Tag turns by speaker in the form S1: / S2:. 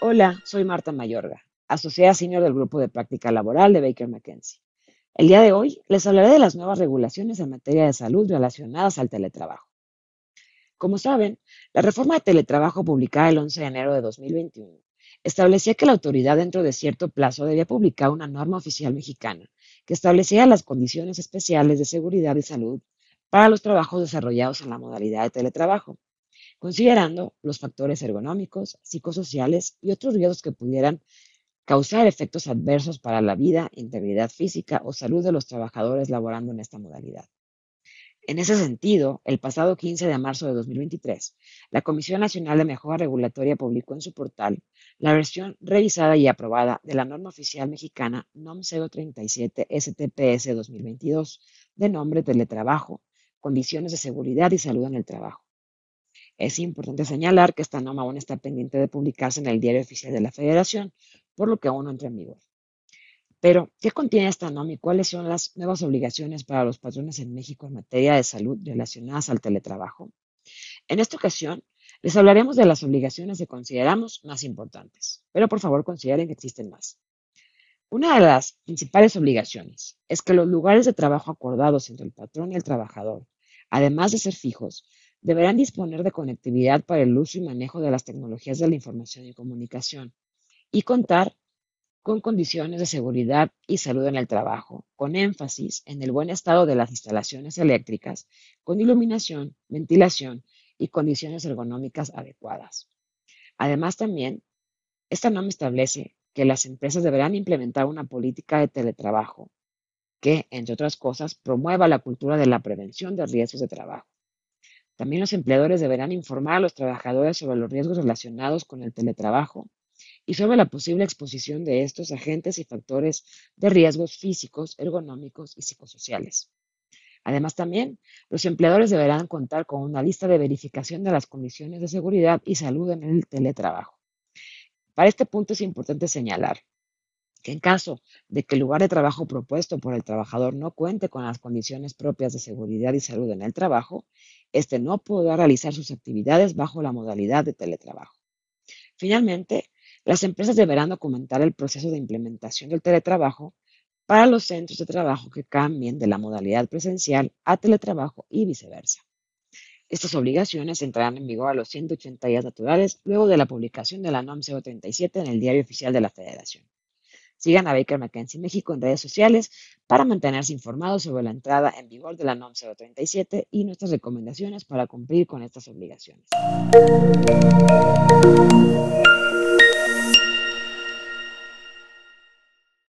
S1: Hola, soy Marta Mayorga, asociada senior del Grupo de Práctica Laboral de Baker McKenzie. El día de hoy les hablaré de las nuevas regulaciones en materia de salud relacionadas al teletrabajo. Como saben, la reforma de teletrabajo publicada el 11 de enero de 2021 establecía que la autoridad dentro de cierto plazo debía publicar una norma oficial mexicana que establecía las condiciones especiales de seguridad y salud para los trabajos desarrollados en la modalidad de teletrabajo considerando los factores ergonómicos, psicosociales y otros riesgos que pudieran causar efectos adversos para la vida, integridad física o salud de los trabajadores laborando en esta modalidad. En ese sentido, el pasado 15 de marzo de 2023, la Comisión Nacional de Mejora Regulatoria publicó en su portal la versión revisada y aprobada de la norma oficial mexicana NOM 037 STPS 2022 de nombre Teletrabajo, Condiciones de Seguridad y Salud en el Trabajo es importante señalar que esta norma aún está pendiente de publicarse en el Diario Oficial de la Federación, por lo que aún no entra en vigor. Pero, ¿qué contiene esta norma y cuáles son las nuevas obligaciones para los patrones en México en materia de salud relacionadas al teletrabajo? En esta ocasión, les hablaremos de las obligaciones que consideramos más importantes, pero por favor consideren que existen más. Una de las principales obligaciones es que los lugares de trabajo acordados entre el patrón y el trabajador, además de ser fijos, deberán disponer de conectividad para el uso y manejo de las tecnologías de la información y comunicación y contar con condiciones de seguridad y salud en el trabajo, con énfasis en el buen estado de las instalaciones eléctricas, con iluminación, ventilación y condiciones ergonómicas adecuadas. Además, también, esta norma establece que las empresas deberán implementar una política de teletrabajo que, entre otras cosas, promueva la cultura de la prevención de riesgos de trabajo también los empleadores deberán informar a los trabajadores sobre los riesgos relacionados con el teletrabajo y sobre la posible exposición de estos agentes y factores de riesgos físicos, ergonómicos y psicosociales. Además, también los empleadores deberán contar con una lista de verificación de las condiciones de seguridad y salud en el teletrabajo. Para este punto es importante señalar que en caso de que el lugar de trabajo propuesto por el trabajador no cuente con las condiciones propias de seguridad y salud en el trabajo, éste no podrá realizar sus actividades bajo la modalidad de teletrabajo. Finalmente, las empresas deberán documentar el proceso de implementación del teletrabajo para los centros de trabajo que cambien de la modalidad presencial a teletrabajo y viceversa. Estas obligaciones entrarán en vigor a los 180 días naturales luego de la publicación de la NOM 037 en el Diario Oficial de la Federación. Sigan a Baker McKenzie México en redes sociales para mantenerse informados sobre la entrada en vigor de la NOM 037 y nuestras recomendaciones para cumplir con estas obligaciones.